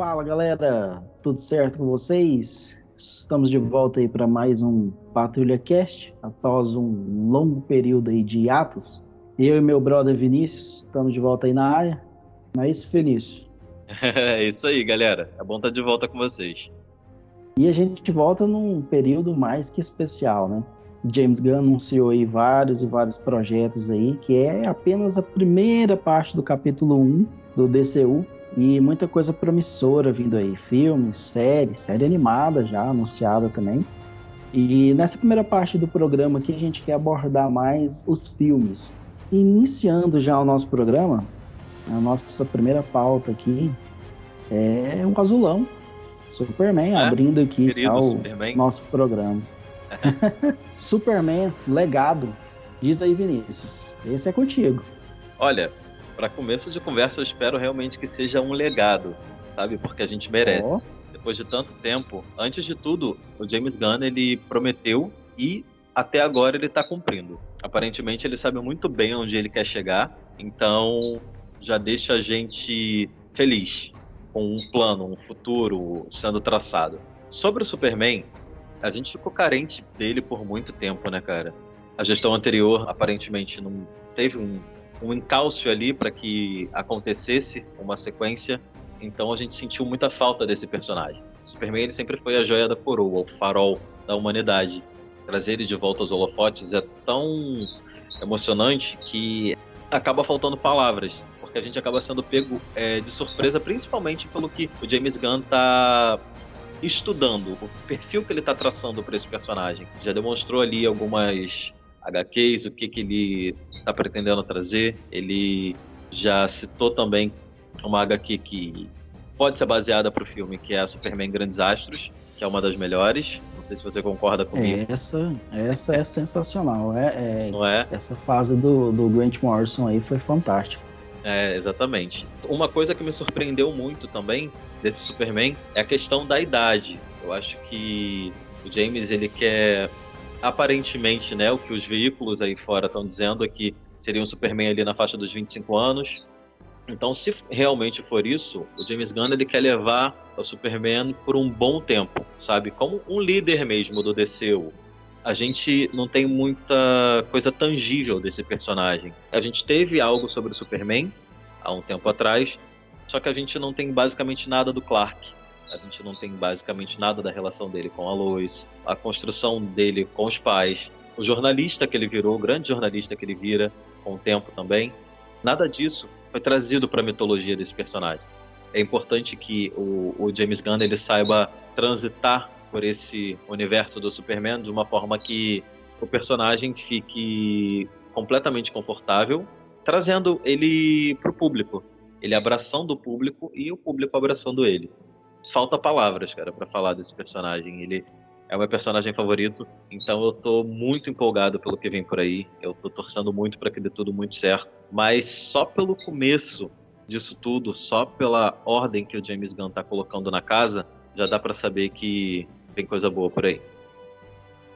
Fala galera, tudo certo com vocês? Estamos de volta aí para mais um Patrulha Cast, após um longo período aí de atos. Eu e meu brother Vinícius estamos de volta aí na área. Não é isso, Vinícius? É isso aí, galera. É bom estar de volta com vocês. E a gente volta num período mais que especial, né? James Gunn anunciou aí vários e vários projetos aí, que é apenas a primeira parte do capítulo 1 do DCU, e muita coisa promissora vindo aí. Filmes, série, série animada já anunciada também. E nessa primeira parte do programa aqui a gente quer abordar mais os filmes. Iniciando já o nosso programa, a nossa primeira pauta aqui é o azulão. Superman, é? abrindo aqui o nosso programa. Superman, legado. Diz aí, Vinícius. Esse é contigo. Olha, para começo de conversa, eu espero realmente que seja um legado, sabe? Porque a gente merece. Oh. Depois de tanto tempo, antes de tudo, o James Gunn ele prometeu e até agora ele está cumprindo. Aparentemente ele sabe muito bem onde ele quer chegar, então já deixa a gente feliz com um plano, um futuro sendo traçado. Sobre o Superman, a gente ficou carente dele por muito tempo, né, cara? A gestão anterior aparentemente não teve um um encalço ali para que acontecesse uma sequência. Então a gente sentiu muita falta desse personagem. Superman ele sempre foi a joia da coroa, o farol da humanidade. Trazer ele de volta aos holofotes é tão emocionante que acaba faltando palavras, porque a gente acaba sendo pego é, de surpresa, principalmente pelo que o James Gunn está estudando, o perfil que ele está traçando para esse personagem. Já demonstrou ali algumas HQs, o que, que ele está pretendendo trazer. Ele já citou também uma HQ que pode ser baseada para o filme, que é a Superman Grandes Astros, que é uma das melhores. Não sei se você concorda comigo. Essa, essa é sensacional. É, é, Não é? Essa fase do, do Grant Morrison aí foi fantástica. É, exatamente. Uma coisa que me surpreendeu muito também desse Superman é a questão da idade. Eu acho que o James ele quer aparentemente, né, o que os veículos aí fora estão dizendo é que seria um Superman ali na faixa dos 25 anos. Então, se realmente for isso, o James Gunn ele quer levar o Superman por um bom tempo, sabe? Como um líder mesmo do DCU. A gente não tem muita coisa tangível desse personagem. A gente teve algo sobre o Superman há um tempo atrás, só que a gente não tem basicamente nada do Clark. A gente não tem basicamente nada da relação dele com a Lois, a construção dele com os pais, o jornalista que ele virou, o grande jornalista que ele vira com o tempo também. Nada disso foi trazido para a mitologia desse personagem. É importante que o, o James Gunn ele saiba transitar por esse universo do Superman de uma forma que o personagem fique completamente confortável, trazendo ele para o público, ele abraçando o público e o público abraçando ele falta palavras, cara, para falar desse personagem. Ele é o meu personagem favorito, então eu tô muito empolgado pelo que vem por aí. Eu tô torcendo muito para que dê tudo muito certo, mas só pelo começo disso tudo, só pela ordem que o James Gunn tá colocando na casa, já dá para saber que tem coisa boa por aí.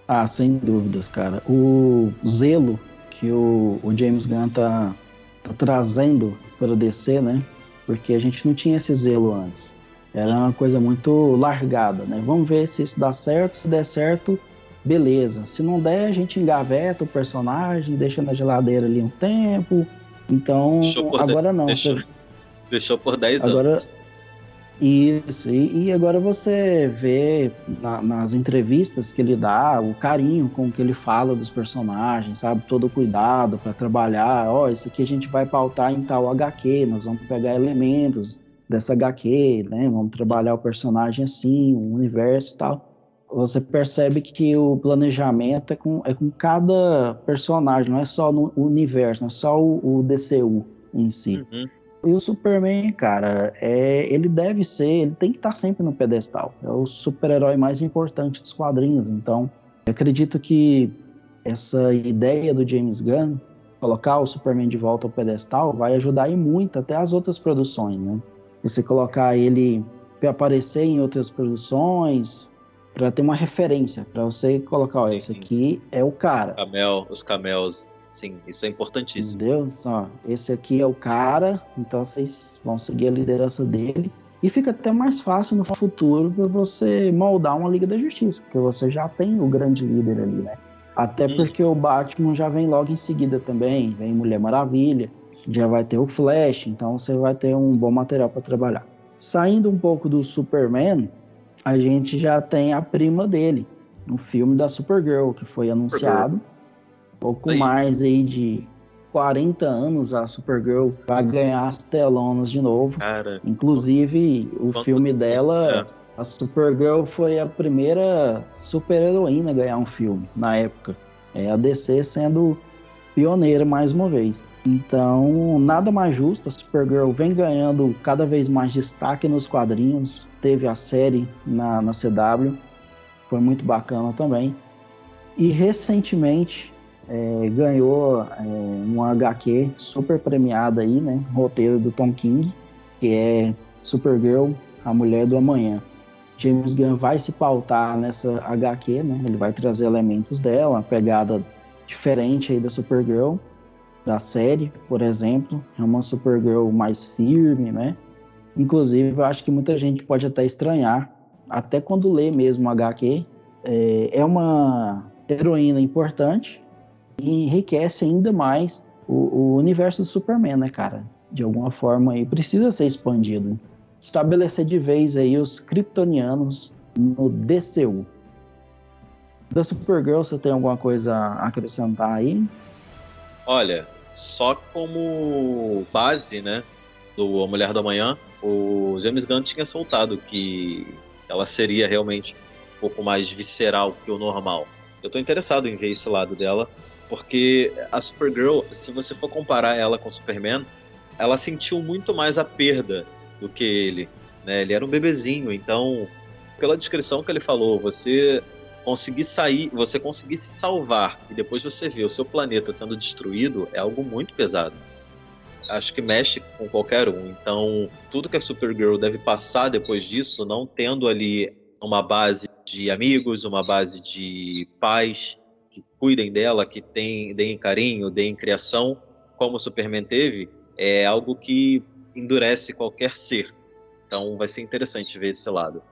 Ah, sem dúvidas, cara. O zelo que o, o James Gunn tá, tá trazendo para DC, né? Porque a gente não tinha esse zelo antes. Era uma coisa muito largada, né? Vamos ver se isso dá certo. Se der certo, beleza. Se não der, a gente engaveta o personagem, deixa na geladeira ali um tempo. Então, agora não. Deixou, você... deixou por 10 agora, anos. Isso, e, e agora você vê na, nas entrevistas que ele dá o carinho com que ele fala dos personagens, sabe? Todo o cuidado para trabalhar. Ó, oh, isso aqui a gente vai pautar em tal HQ, nós vamos pegar elementos dessa HQ, né? Vamos trabalhar o personagem assim, o universo e tal. Você percebe que o planejamento é com, é com cada personagem, não é só no universo, não é só o, o DCU em si. Uhum. E o Superman, cara, é, ele deve ser, ele tem que estar sempre no pedestal. É o super-herói mais importante dos quadrinhos. Então, eu acredito que essa ideia do James Gunn, colocar o Superman de volta ao pedestal, vai ajudar e muito até as outras produções, né? Você colocar ele para aparecer em outras produções, para ter uma referência, para você colocar, ó, esse aqui é o cara. Camel, os camelos, sim, isso é importantíssimo. Entendeu? Ó, esse aqui é o cara, então vocês vão seguir a liderança dele. E fica até mais fácil no futuro para você moldar uma Liga da Justiça, porque você já tem o grande líder ali, né? Até porque o Batman já vem logo em seguida também, vem Mulher Maravilha, já vai ter o Flash, então você vai ter um bom material para trabalhar. Saindo um pouco do Superman, a gente já tem a prima dele, no filme da Supergirl, que foi anunciado. Pouco aí. mais aí de 40 anos a Supergirl vai ganhar as telonas de novo. Cara, Inclusive, o filme dela, é. a Supergirl foi a primeira super-heroína a ganhar um filme na época. É a DC sendo pioneira mais uma vez. Então, nada mais justo, a Supergirl vem ganhando cada vez mais destaque nos quadrinhos. Teve a série na, na CW, foi muito bacana também. E recentemente é, ganhou é, um HQ super premiada aí, né? Roteiro do Tom King, que é Supergirl, a Mulher do Amanhã. James Gunn vai se pautar nessa HQ, né? Ele vai trazer elementos dela, uma pegada diferente aí da Supergirl, da série, por exemplo. É uma Supergirl mais firme, né? Inclusive, eu acho que muita gente pode até estranhar, até quando lê mesmo HQ. É, é uma heroína importante, e enriquece ainda mais o, o, universo do Superman, né, cara? De alguma forma aí precisa ser expandido. Estabelecer de vez aí os kryptonianos no DCU. Da Supergirl, você tem alguma coisa a acrescentar aí? Olha, só como base, né, do A Mulher do Amanhã, o James Gunn tinha soltado que ela seria realmente um pouco mais visceral que o normal. Eu tô interessado em ver esse lado dela, porque a Supergirl, se você for comparar ela com o Superman, ela sentiu muito mais a perda do que ele. Né? Ele era um bebezinho, então, pela descrição que ele falou, você conseguir sair, você conseguir se salvar e depois você ver o seu planeta sendo destruído é algo muito pesado. Acho que mexe com qualquer um. Então, tudo que a Supergirl deve passar depois disso, não tendo ali uma base de amigos, uma base de pais, que cuidem dela, que tem, deem carinho, deem criação, como o Superman teve, é algo que endurece qualquer ser. Então vai ser interessante ver esse lado.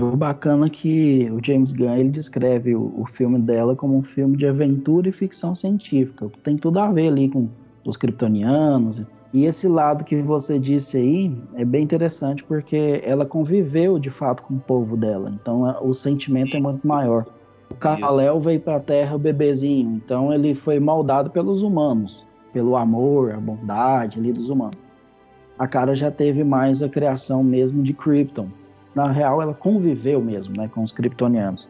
O bacana é que o James Gunn ele descreve o, o, filme dela como um filme de aventura e ficção científica. Tem tudo a ver ali com os kryptonianos. E esse lado que você disse aí é bem interessante porque ela conviveu de fato com o povo dela. Então o sentimento é muito maior. O Kal-El veio para a Terra bebezinho, então ele foi moldado pelos humanos, pelo amor, a bondade ali dos humanos. A cara já teve mais a criação mesmo de Krypton. Na real, ela conviveu mesmo, né, com os kryptonianos.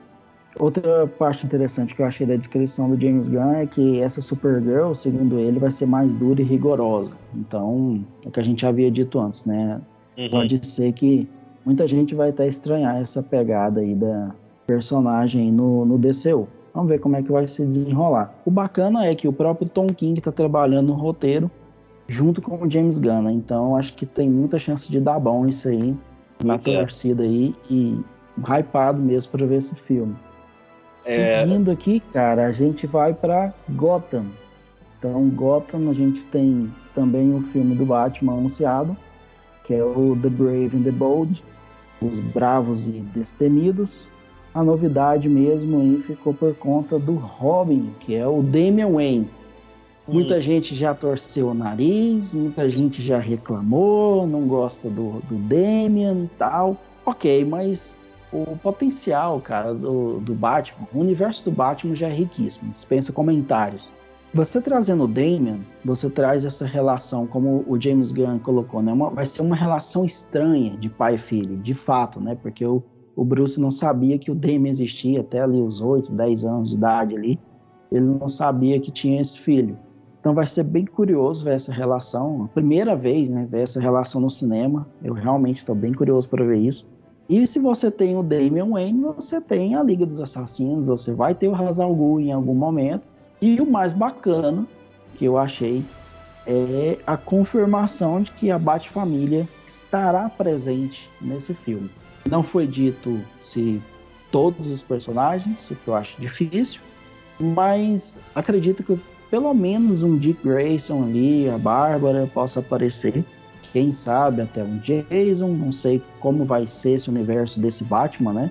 Outra parte interessante que eu achei da descrição do James Gunn é que essa Supergirl, segundo ele, vai ser mais dura e rigorosa. Então, é o que a gente havia dito antes, né? Uhum. Pode ser que muita gente vai até estranhar essa pegada aí da, personagem no, no DCU. Vamos ver como é que vai se desenrolar. O bacana é que o próprio Tom King está trabalhando no roteiro junto com o James Gunn, né? então acho que tem muita chance de dar bom isso aí na Muito torcida aí e hypado mesmo para ver esse filme. É... Seguindo aqui, cara, a gente vai para Gotham. Então, Gotham, a gente tem também o filme do Batman anunciado, que é o The Brave and the Bold, Os Bravos e Destemidos a novidade mesmo aí ficou por conta do Robin, que é o Damian Wayne. Muita hum. gente já torceu o nariz, muita gente já reclamou, não gosta do, do Damian e tal. Ok, mas o potencial, cara, do, do Batman, o universo do Batman já é riquíssimo, dispensa comentários. Você trazendo o Damian, você traz essa relação, como o James Gunn colocou, né? Uma, vai ser uma relação estranha de pai e filho, de fato, né? Porque o, o Bruce não sabia que o Damien existia até ali os 8, 10 anos de idade ali. Ele não sabia que tinha esse filho. Então vai ser bem curioso ver essa relação, primeira vez, né, ver essa relação no cinema. Eu realmente estou bem curioso para ver isso. E se você tem o Damian Wayne, você tem a Liga dos Assassinos, você vai ter o Hazal Ghul em algum momento. E o mais bacana que eu achei é a confirmação de que a Bat-Família estará presente nesse filme. Não foi dito se todos os personagens, o que eu acho difícil, mas acredito que pelo menos um Dick Grayson ali, a Bárbara, possa aparecer. quem sabe até um Jason, não sei como vai ser esse universo desse Batman, né?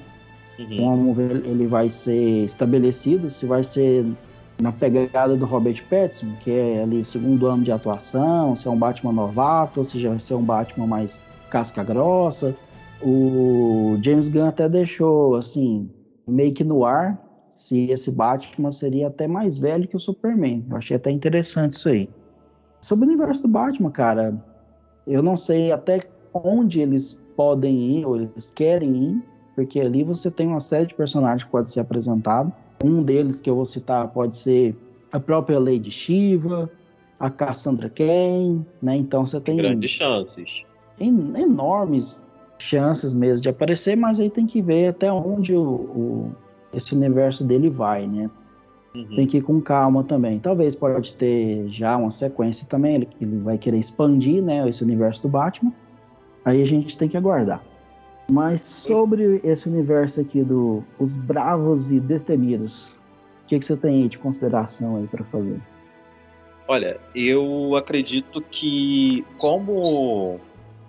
Uhum. Como ele vai ser estabelecido, se vai ser na pegada do Robert Pattinson, que é ali segundo ano de atuação, se é um Batman novato, ou se já vai ser um Batman mais casca grossa. O James Gunn até deixou assim, meio que no ar, se esse Batman seria até mais velho que o Superman. Eu achei até interessante isso aí. Sobre o universo do Batman, cara, eu não sei até onde eles podem ir, ou eles querem ir, porque ali você tem uma série de personagens que pode ser apresentado. Um deles que eu vou citar pode ser a própria Lady Shiva, a Cassandra Cain, né? Então você tem grandes chances, en enormes chances mesmo de aparecer, mas aí tem que ver até onde o, o esse universo dele vai, né? Uhum. Tem que ir com calma também. Talvez pode ter já uma sequência também, ele, ele vai querer expandir, né, esse universo do Batman. Aí a gente tem que aguardar. Mas sobre esse universo aqui do Os Bravos e Destemidos, o que, que você tem aí de consideração aí para fazer? Olha, eu acredito que como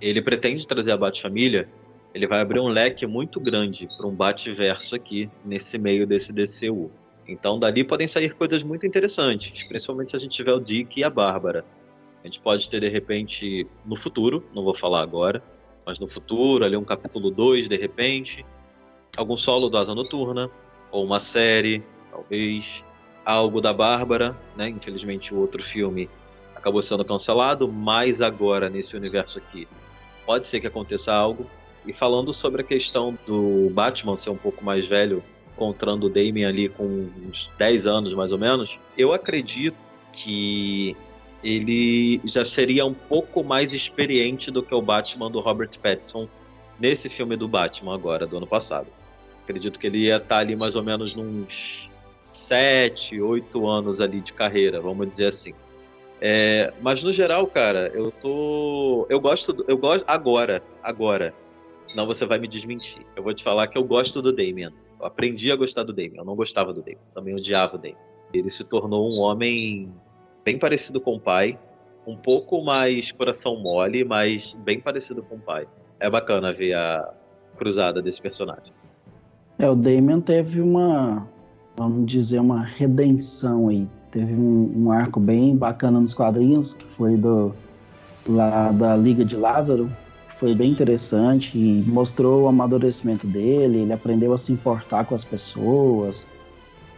ele pretende trazer a Bat-Família, ele vai abrir um leque muito grande para um Bat-verso aqui, nesse meio desse DCU. Então dali podem sair coisas muito interessantes, principalmente se a gente tiver o Dick e a Bárbara. A gente pode ter de repente no futuro, não vou falar agora, mas no futuro, ali um capítulo 2 de repente, algum solo do Asa Noturna, ou uma série, talvez, algo da Bárbara, né? Infelizmente o outro filme acabou sendo cancelado, mas agora nesse universo aqui pode ser que aconteça algo. E falando sobre a questão do Batman ser um pouco mais velho encontrando o Damien ali com uns 10 anos mais ou menos, eu acredito que ele já seria um pouco mais experiente do que o Batman do Robert Pattinson nesse filme do Batman agora, do ano passado. Acredito que ele ia estar ali mais ou menos nos 7, 8 anos ali de carreira, vamos dizer assim. É, mas no geral, cara, eu tô. Eu gosto. Eu gosto. Agora. Agora. Senão você vai me desmentir. Eu vou te falar que eu gosto do Damien. Eu aprendi a gostar do Damien. Eu não gostava do Damien. Também odiava o Damien. Ele se tornou um homem bem parecido com o pai. Um pouco mais coração mole, mas bem parecido com o pai. É bacana ver a cruzada desse personagem. É, o Damien teve uma, vamos dizer, uma redenção aí. Teve um, um arco bem bacana nos quadrinhos, que foi do lá da Liga de Lázaro, foi bem interessante e mostrou o amadurecimento dele, ele aprendeu a se importar com as pessoas,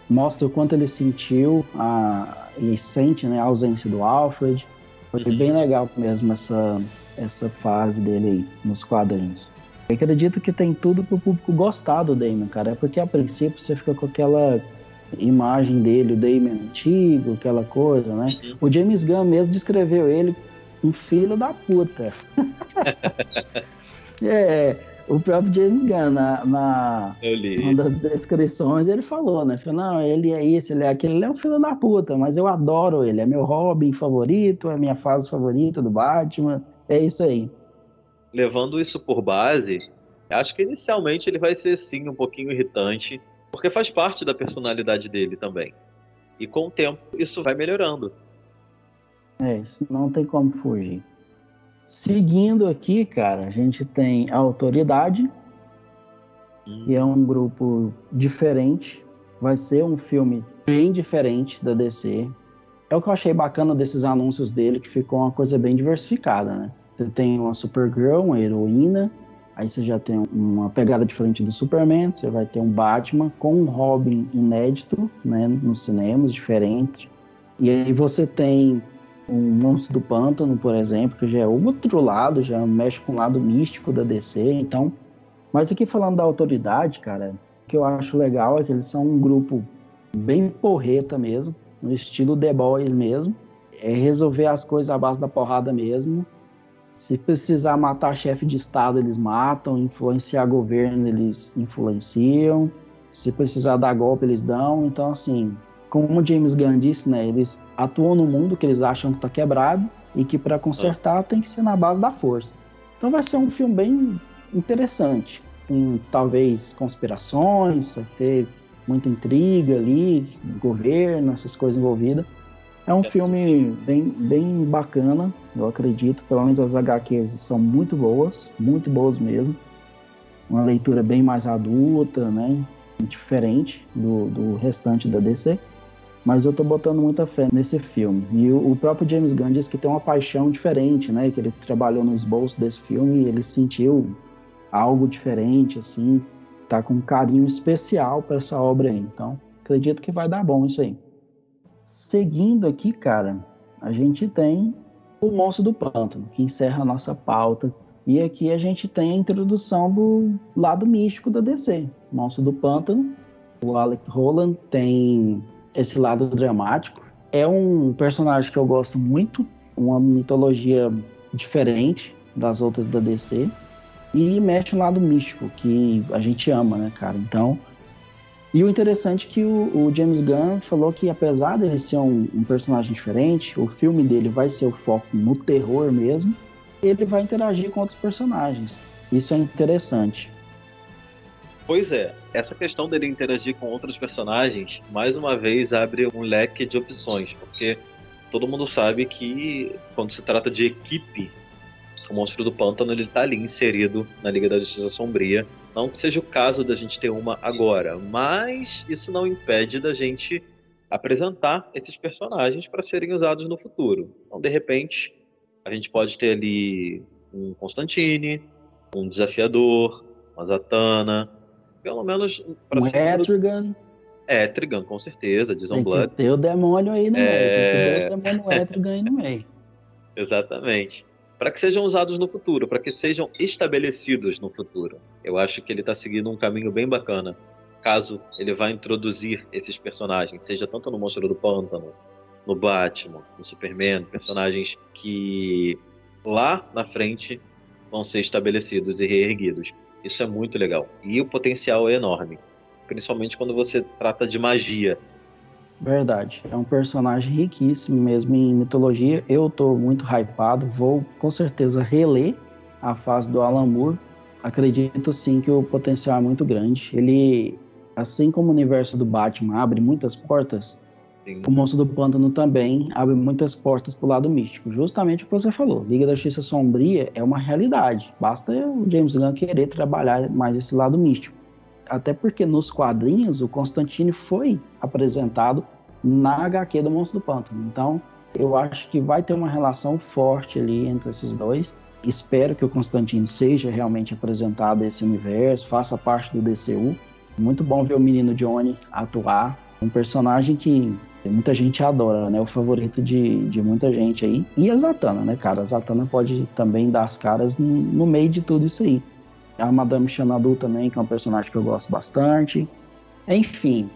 mostra o quanto ele sentiu a, e sente né, a ausência do Alfred. Foi bem legal mesmo essa, essa fase dele aí nos quadrinhos. Eu acredito que tem tudo para o público gostar do Damon, cara. É porque a princípio você fica com aquela imagem dele, o Damon antigo, aquela coisa, né? O James Gunn mesmo descreveu ele um filho da puta. é, o próprio James Gunn, na, na uma das descrições, ele falou, né? Falou, não, ele é isso, ele é aquele, ele é um filho da puta, mas eu adoro ele, é meu Robin favorito, é minha fase favorita do Batman, é isso aí. Levando isso por base, acho que inicialmente ele vai ser sim um pouquinho irritante, porque faz parte da personalidade dele também. E com o tempo isso vai melhorando. É, isso não tem como fugir. Seguindo aqui, cara, a gente tem a Autoridade, que é um grupo diferente. Vai ser um filme bem diferente da DC. É o que eu achei bacana desses anúncios dele, que ficou uma coisa bem diversificada, né? Você tem uma Supergirl, uma heroína, aí você já tem uma pegada diferente do Superman, você vai ter um Batman com um Robin inédito, né, nos cinemas, diferente. E aí você tem um Monstro do Pântano, por exemplo, que já é outro lado, já mexe com o lado místico da DC, então... Mas aqui falando da autoridade, cara, o que eu acho legal é que eles são um grupo bem porreta mesmo, no estilo The Boys mesmo, é resolver as coisas à base da porrada mesmo. Se precisar matar chefe de estado, eles matam, influenciar governo, eles influenciam. Se precisar dar golpe, eles dão. Então, assim, como o James Gunn disse, né, eles atuam no mundo que eles acham que está quebrado e que para consertar tem que ser na base da força. Então vai ser um filme bem interessante, com talvez conspirações, vai ter muita intriga ali, governo, essas coisas envolvidas. É um filme bem, bem bacana, eu acredito. Pelo menos as HQs são muito boas, muito boas mesmo. Uma leitura bem mais adulta, né? Diferente do, do restante da DC. Mas eu tô botando muita fé nesse filme. E o, o, próprio James Gunn diz que tem uma paixão diferente, né? Que ele trabalhou no esboço desse filme e ele sentiu algo diferente, assim. Tá com um carinho especial para essa obra aí. Então, acredito que vai dar bom isso aí. Seguindo aqui, cara, a gente tem o Monstro do Pântano, que encerra a nossa pauta. E aqui a gente tem a introdução do lado místico da DC. Monstro do Pântano. O Alec Roland tem esse lado dramático. É um personagem que eu gosto muito, uma mitologia diferente das outras da DC. E mexe no lado místico, que a gente ama, né, cara? Então, e o interessante é que o, o, James Gunn falou que apesar dele ser um, um, personagem diferente, o filme dele vai ser o foco no terror mesmo, ele vai interagir com outros personagens. Isso é interessante. Pois é, essa questão dele interagir com outros personagens, mais uma vez abre um leque de opções, porque todo mundo sabe que quando se trata de equipe, o Monstro do Pântano ele tá ali inserido na Liga da Justiça Sombria não que seja o caso da gente ter uma agora, mas isso não impede da gente apresentar esses personagens para serem usados no futuro. Então, de repente, a gente pode ter ali um Constantine, um Desafiador, uma Zatanna, pelo menos... Um Etrigan. Etrigan, com certeza, Jason Blood. Tem o demônio aí no é... meio, tem o demônio Etrigan aí no meio. Exatamente para que sejam usados no futuro, para que sejam estabelecidos no futuro. Eu acho que ele está seguindo um caminho bem bacana. Caso ele vá introduzir esses personagens, seja tanto no Monstro do Pântano, no Batman, no Superman, personagens que lá na frente vão ser estabelecidos e reerguidos. Isso é muito legal. E o potencial é enorme, principalmente quando você trata de magia, Verdade. É um personagem riquíssimo mesmo em mitologia. Eu tô muito hypado. Vou com certeza reler a fase do Alan Moore. Acredito sim que o potencial é muito grande. Ele, assim como o universo do Batman abre muitas portas, sim. o Monstro do Pântano também abre muitas portas pro lado místico. Justamente o que você falou. Liga da Justiça Sombria é uma realidade. Basta o James Gunn querer trabalhar mais esse lado místico até porque nos quadrinhos o Constantine foi apresentado na HQ do Monstro do Pântano. Então, eu acho que vai ter uma relação forte ali entre esses dois. Espero que o Constantine seja realmente apresentado a esse universo, faça parte do DCU. Muito bom ver o menino Johnny atuar. Um personagem que muita gente adora, né? O favorito de, de muita gente aí. E a Zatanna, né, cara? A Zatanna pode também dar as caras no, no meio de tudo isso aí. A Madame Xanadu também, que é um personagem que eu gosto bastante. Enfim,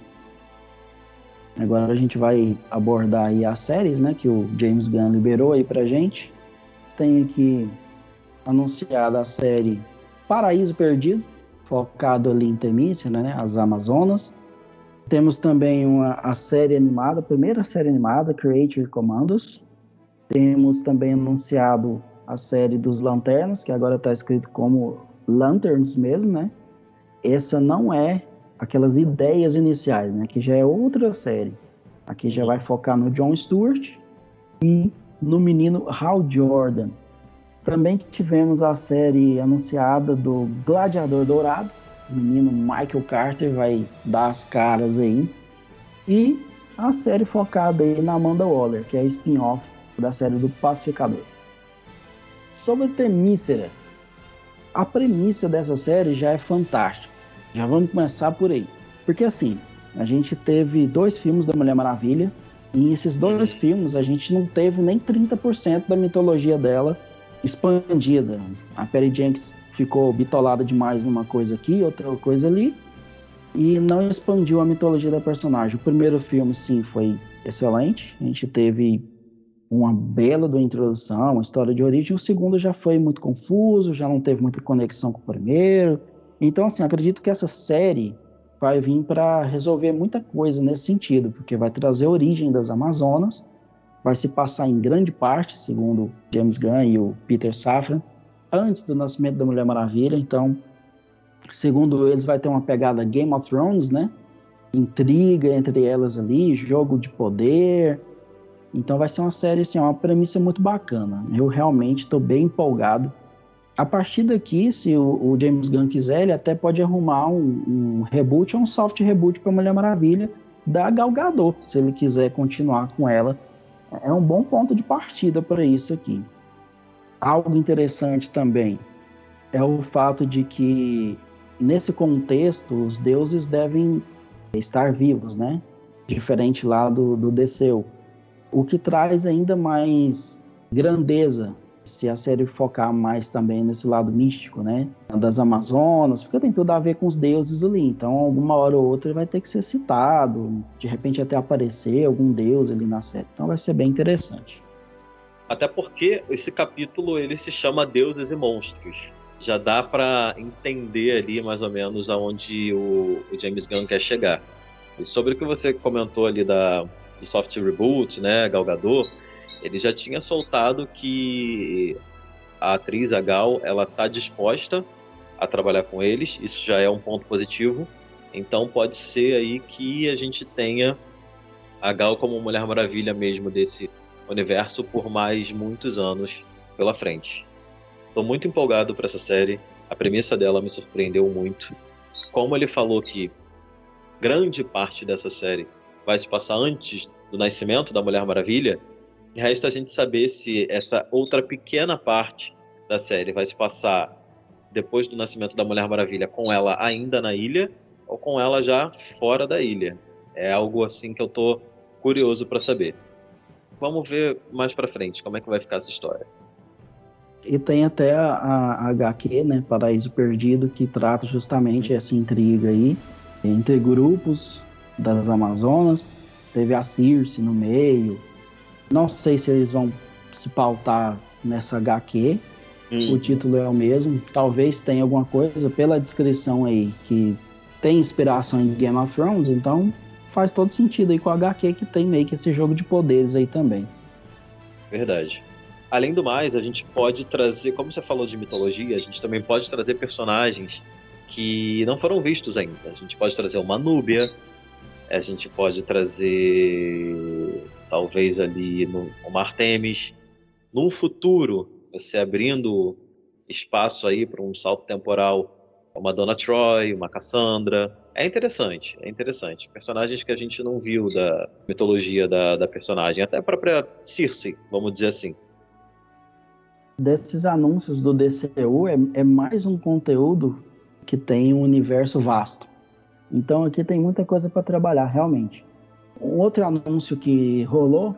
agora a gente vai abordar aí as séries, né, que o James Gunn liberou aí pra gente. Tem aqui anunciada a série Paraíso Perdido, focado ali em Temícia, né, as Amazonas. Temos também uma, a série animada, a primeira série animada, Creature Commandos. Temos também anunciado a série dos Lanternas, que agora está escrito como Lanterns mesmo, né? Essa não é aquelas ideias iniciais, né? Que já é outra série. Aqui já vai focar no John Stewart e no menino Hal Jordan. Também tivemos a série anunciada do Gladiador Dourado. O menino Michael Carter vai dar as caras aí. E a série focada aí na Amanda Waller, que é a spin-off da série do Pacificador. Sobre Temícera, a premissa dessa série já é fantástica. Já vamos começar por aí. Porque assim, a gente teve dois filmes da Mulher Maravilha, e esses dois filmes a gente não teve nem 30% da mitologia dela expandida. A Perry Jenkins ficou bitolada demais numa coisa aqui, outra coisa ali, e não expandiu a mitologia da personagem. O primeiro filme, sim, foi excelente. A gente teve uma bela do introdução, uma história de origem. O segundo já foi muito confuso, já não teve muita conexão com o primeiro. Então, assim, acredito que essa série vai vir para resolver muita coisa nesse sentido, porque vai trazer a origem das Amazonas, vai se passar em grande parte, segundo James Gunn e o Peter Safran, antes do nascimento da Mulher Maravilha. Então, segundo eles, vai ter uma pegada Game of Thrones, né? Intriga entre elas ali, jogo de poder, Então vai ser uma série, assim, uma premissa muito bacana. Eu realmente estou bem empolgado. A partir daqui, se o, o, James Gunn quiser, ele até pode arrumar um, um reboot ou um soft reboot para Mulher Maravilha da Gal Gadot, se ele quiser continuar com ela. É um bom ponto de partida para isso aqui. Algo interessante também é o fato de que nesse contexto os deuses devem estar vivos, né? Diferente lá do, do DCU o que traz ainda mais grandeza se a série focar mais também nesse lado místico, né? Das Amazonas, porque tem tudo a ver com os deuses ali. Então, alguma hora ou outra vai ter que ser citado, de repente até aparecer algum deus ali na série. Então, vai ser bem interessante. Até porque esse capítulo ele se chama Deuses e Monstros. Já dá para entender ali mais ou menos aonde o, o James Gunn quer chegar. E sobre o que você comentou ali da do soft reboot, né, Galgador, ele já tinha soltado que a atriz, a Gal, ela tá disposta a trabalhar com eles, isso já é um ponto positivo. Então pode ser aí que a gente tenha a Gal como Mulher Maravilha mesmo desse universo por mais muitos anos pela frente. Estou muito empolgado para essa série. A premissa dela me surpreendeu muito. Como ele falou que grande parte dessa série vai se passar antes do nascimento da Mulher Maravilha, resta a gente saber se essa outra pequena parte da série vai se passar depois do nascimento da Mulher Maravilha com ela ainda na ilha ou com ela já fora da ilha. É algo assim que eu tô curioso para saber. Vamos ver mais para frente como é que vai ficar essa história. E tem até a, a HQ, né, Paraíso Perdido, que trata justamente essa intriga aí entre grupos das Amazonas. Teve a Circe no meio. Não sei se eles vão se pautar nessa HQ. Hum. O título é o mesmo. Talvez tenha alguma coisa pela descrição aí que tem inspiração em Game of Thrones, então faz todo sentido aí com a HQ que tem meio que esse jogo de poderes aí também. Verdade. Além do mais, a gente pode trazer, como você falou de mitologia, a gente também pode trazer personagens que não foram vistos ainda. A gente pode trazer uma Núbia, a gente pode trazer talvez ali no, no Mar Temis. Num futuro, você abrindo espaço aí para um salto temporal, uma Dona Troy, uma Cassandra. É interessante, é interessante. Personagens que a gente não viu da mitologia da, da personagem, até a própria Circe, vamos dizer assim. Desses anúncios do DCU, é, é mais um conteúdo que tem um universo vasto. Então aqui tem muita coisa para trabalhar, realmente. Um outro anúncio que rolou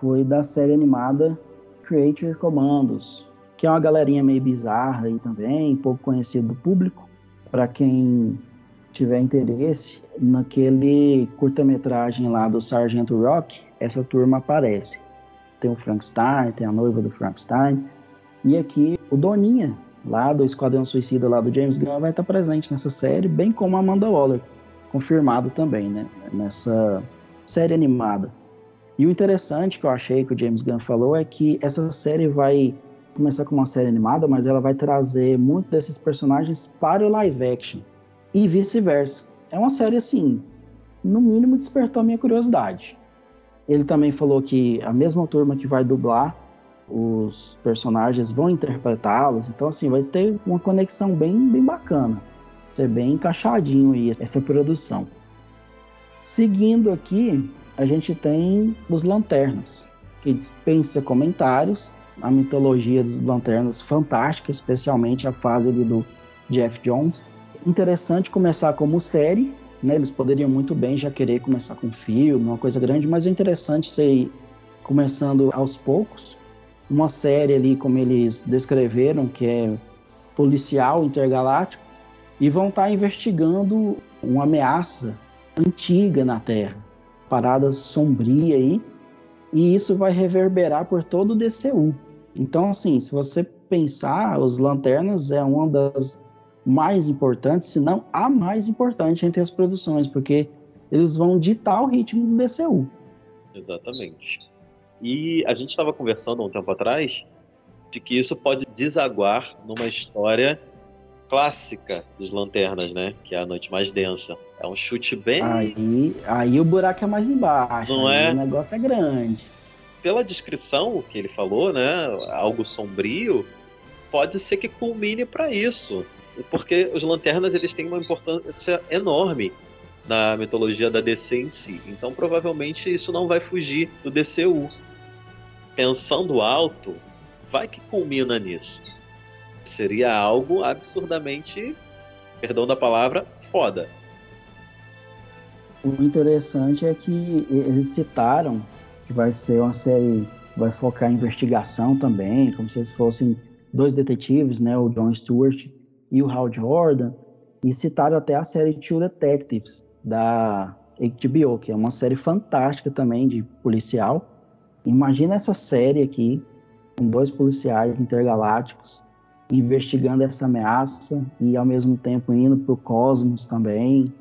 foi da série animada Creature Commandos, que é uma galerinha meio bizarra aí também, pouco conhecido do público. Para quem tiver interesse, naquele curta-metragem lá do Sargento Rock, essa turma aparece. Tem o Frankenstein, tem a noiva do Frankenstein, e aqui o Doninha, lá do Esquadrão Suicida, lá do James Gunn, vai estar presente nessa série, bem como a Amanda Waller, confirmado também, né, nessa série animada. E o interessante que eu achei que o James Gunn falou é que essa série vai começar com uma série animada, mas ela vai trazer muito desses personagens para o live action e vice-versa. É uma série assim, no mínimo despertou a minha curiosidade. Ele também falou que a mesma turma que vai dublar os personagens vão interpretá-los, então assim vai ter uma conexão bem, bem bacana ser bem encaixadinho aí essa produção. Seguindo aqui, a gente tem os Lanternas, que dispensa comentários. A mitologia dos Lanternas fantástica, especialmente a fase ali do Jeff Jones. Interessante começar como série, né? Eles poderiam muito bem já querer começar com filme, uma coisa grande, mas é interessante ser começando aos poucos. Uma série ali, como eles descreveram, que é policial intergaláctico, e vão estar tá investigando uma ameaça antiga na Terra, parada sombria aí, e isso vai reverberar por todo o DCU. Então, assim, se você pensar, os Lanternas é uma das mais importantes, se não a mais importante entre as produções, porque eles vão ditar o ritmo do DCU. Exatamente. E a gente estava conversando um tempo atrás de que isso pode desaguar numa história clássica dos Lanternas, né? Que é a Noite Mais Densa. É um chute bem. Aí, aí o buraco é mais embaixo. Não é? O negócio é grande. Pela descrição que ele falou, né, algo sombrio, pode ser que culmine para isso, porque os lanternas eles têm uma importância enorme na mitologia da DC em si. Então provavelmente isso não vai fugir do DCU. Pensando alto, vai que culmina nisso. Seria algo absurdamente, perdão da palavra, foda. O interessante é que eles citaram que vai ser uma série, vai focar em investigação também, como se fossem dois detetives, né, o John Stewart e o Hal Jordan, e citaram até a série True Detectives da HBO, que é uma série fantástica também de policial. Imagina essa série aqui com dois policiais intergalácticos investigando essa ameaça e ao mesmo tempo indo para o cosmos também,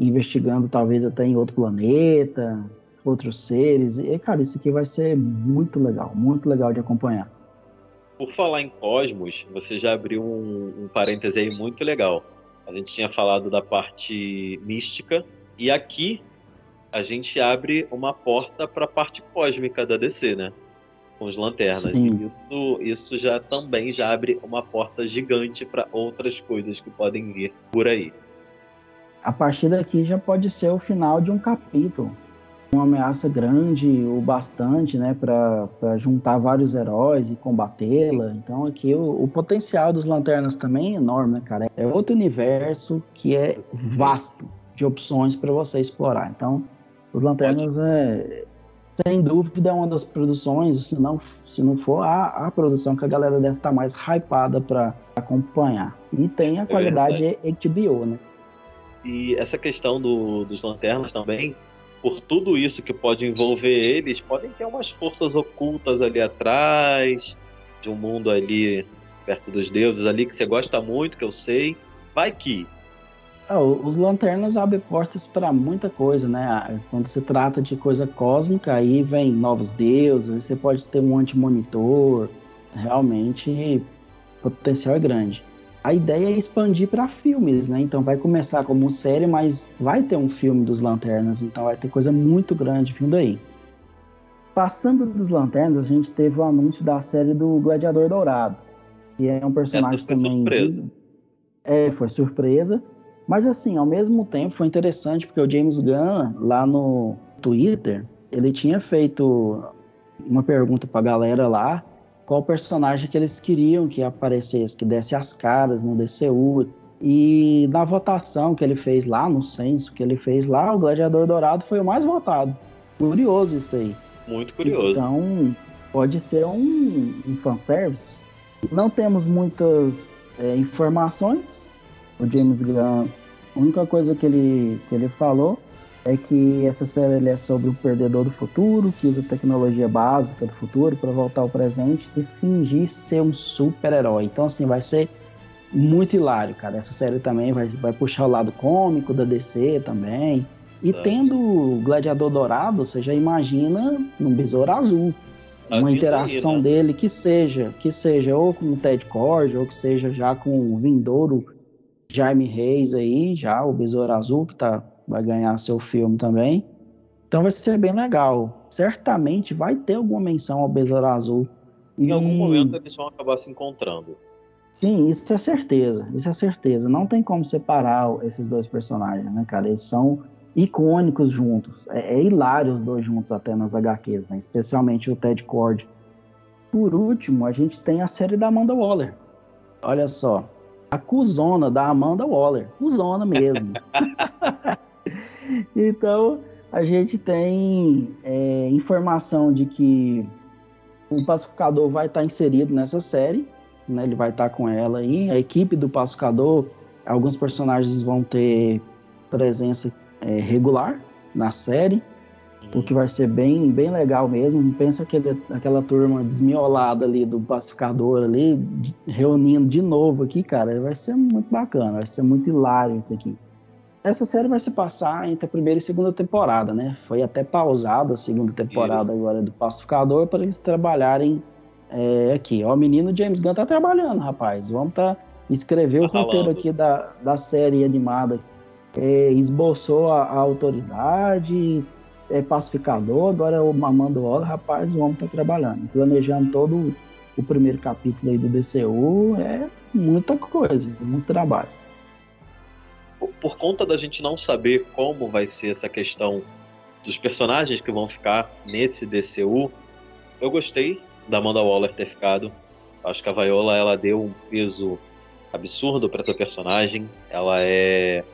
investigando talvez até em outro planeta, outros seres. E, cara, isso aqui vai ser muito legal, muito legal de acompanhar. Por falar em cosmos, você já abriu um, um parêntese aí muito legal. A gente tinha falado da parte mística e aqui a gente abre uma porta para a parte cósmica da DC, né? Com os lanternas. Sim. E isso, isso já também já abre uma porta gigante para outras coisas que podem vir por aí. A partir daqui já pode ser o final de um capítulo uma ameaça grande o bastante, né, para juntar vários heróis e combatê-la. Então aqui o, o, potencial dos lanternas também é enorme, né, cara? É outro universo que é vasto de opções para você explorar. Então, os lanternas é sem dúvida é uma das produções, se não, se não for a, a produção que a galera deve estar tá mais hypada para acompanhar. E tem a é qualidade verdade. HBO, né? E essa questão do, dos lanternas também, por tudo isso que pode envolver eles, podem ter umas forças ocultas ali atrás, de um mundo ali perto dos deuses ali que você gosta muito, que eu sei. Vai que. Ah, os lanternas abrem portas para muita coisa, né? Quando se trata de coisa cósmica, aí vem novos deuses, você pode ter um anti-monitor. Realmente, o potencial é grande a ideia é expandir para filmes, né? Então vai começar como série, mas vai ter um filme dos Lanternas, então vai ter coisa muito grande vindo aí. Passando dos Lanternas, a gente teve o anúncio da série do Gladiador Dourado, que é um personagem Essa foi também. Surpresa. É, foi surpresa. Mas assim, ao mesmo tempo foi interessante porque o James Gunn, lá no Twitter, ele tinha feito uma pergunta pra galera lá qual personagem que eles queriam que aparecesse, que desse as caras no DCU. E na votação que ele fez lá, no censo que ele fez lá, o Gladiador Dourado foi o mais votado. Curioso isso aí. Muito curioso. Então, pode ser um, um fanservice. Não temos muitas é, informações. O James Gunn, a única coisa que ele, que ele falou é que essa série é sobre o perdedor do futuro, que usa tecnologia básica do futuro para voltar ao presente e fingir ser um super-herói. Então, assim, vai ser muito hilário, cara. Essa série também vai, vai puxar o lado cômico da DC também. E é. tendo o Gladiador Dourado, você já imagina um besouro azul. Uma interação aí, né? dele que seja, que seja ou com o Ted Cord, ou que seja já com o vindouro Jaime Reis aí, já o Besouro Azul, que tá vai ganhar seu filme também. Então vai ser bem legal. Certamente vai ter alguma menção ao Besouro Azul. Em e... algum momento eles vão acabar se encontrando. Sim, isso é certeza. Isso é certeza. Não tem como separar esses dois personagens, né, cara? Eles são icônicos juntos. É, é hilário os dois juntos até nas HQs, né? Especialmente o Ted Cord. Por último, a gente tem a série da Amanda Waller. Olha só. A cuzona da Amanda Waller. Cuzona mesmo. então, a gente tem é, informação de que o pacificador vai estar inserido nessa série, né? Ele vai estar com ela aí. A equipe do pacificador, alguns personagens vão ter presença é, regular na série, o que vai ser bem, bem legal mesmo. Pensa aquele, aquela turma desmiolada ali do pacificador ali, reunindo de novo aqui, cara. Vai ser muito bacana, vai ser muito hilário isso aqui. Essa série vai se passar entre a primeira e segunda temporada, né? Foi até pausada a segunda temporada Isso. agora do Pacificador para eles trabalharem é, aqui. Ó, o menino James Gunn tá trabalhando, rapaz. Vamos tá escrever tá o roteiro aqui da, da série animada. É, esboçou a, a autoridade, é pacificador, agora é o mamando óleo, rapaz, o homem tá trabalhando, planejando todo o primeiro capítulo aí do DCU, é muita coisa, muito trabalho. Por, conta da gente não saber como vai ser essa questão dos personagens que vão ficar nesse DCU, eu gostei da Amanda Waller ter ficado. Acho que a Viola ela deu um peso absurdo para essa personagem. Ela é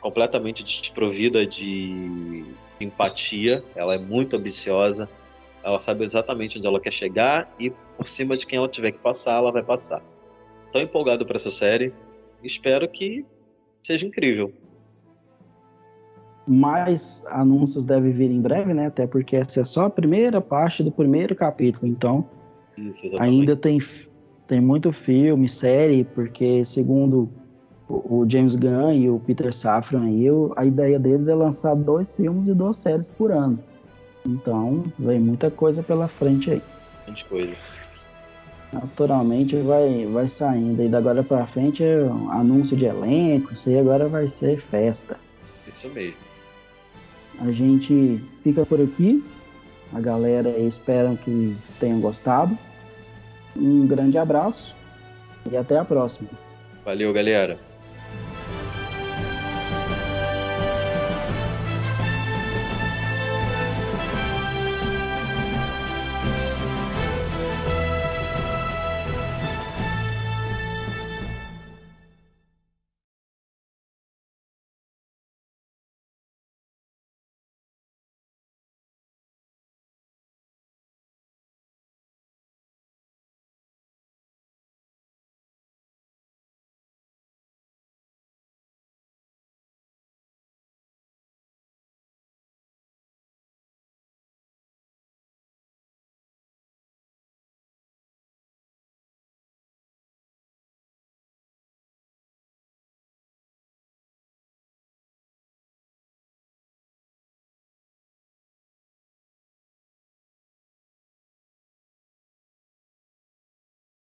completamente desprovida de empatia, ela é muito ambiciosa, ela sabe exatamente onde ela quer chegar e por cima de quem ela tiver que passar, ela vai passar. Estou empolgado para essa série, espero que seja incrível. Mais anúncios devem vir em breve, né? Até porque essa é só a primeira parte do primeiro capítulo, então Isso, ainda tem, tem muito filme, série, porque segundo o James Gunn e o Peter Safran aí, a ideia deles é lançar dois filmes e duas séries por ano. Então, vem muita coisa pela frente aí. Muita coisa. Naturalmente vai, vai saindo. E da agora pra frente é um anúncio de elenco, isso aí agora vai ser festa. Isso mesmo. A gente fica por aqui. A galera espera que tenham gostado. Um grande abraço e até a próxima. Valeu, galera.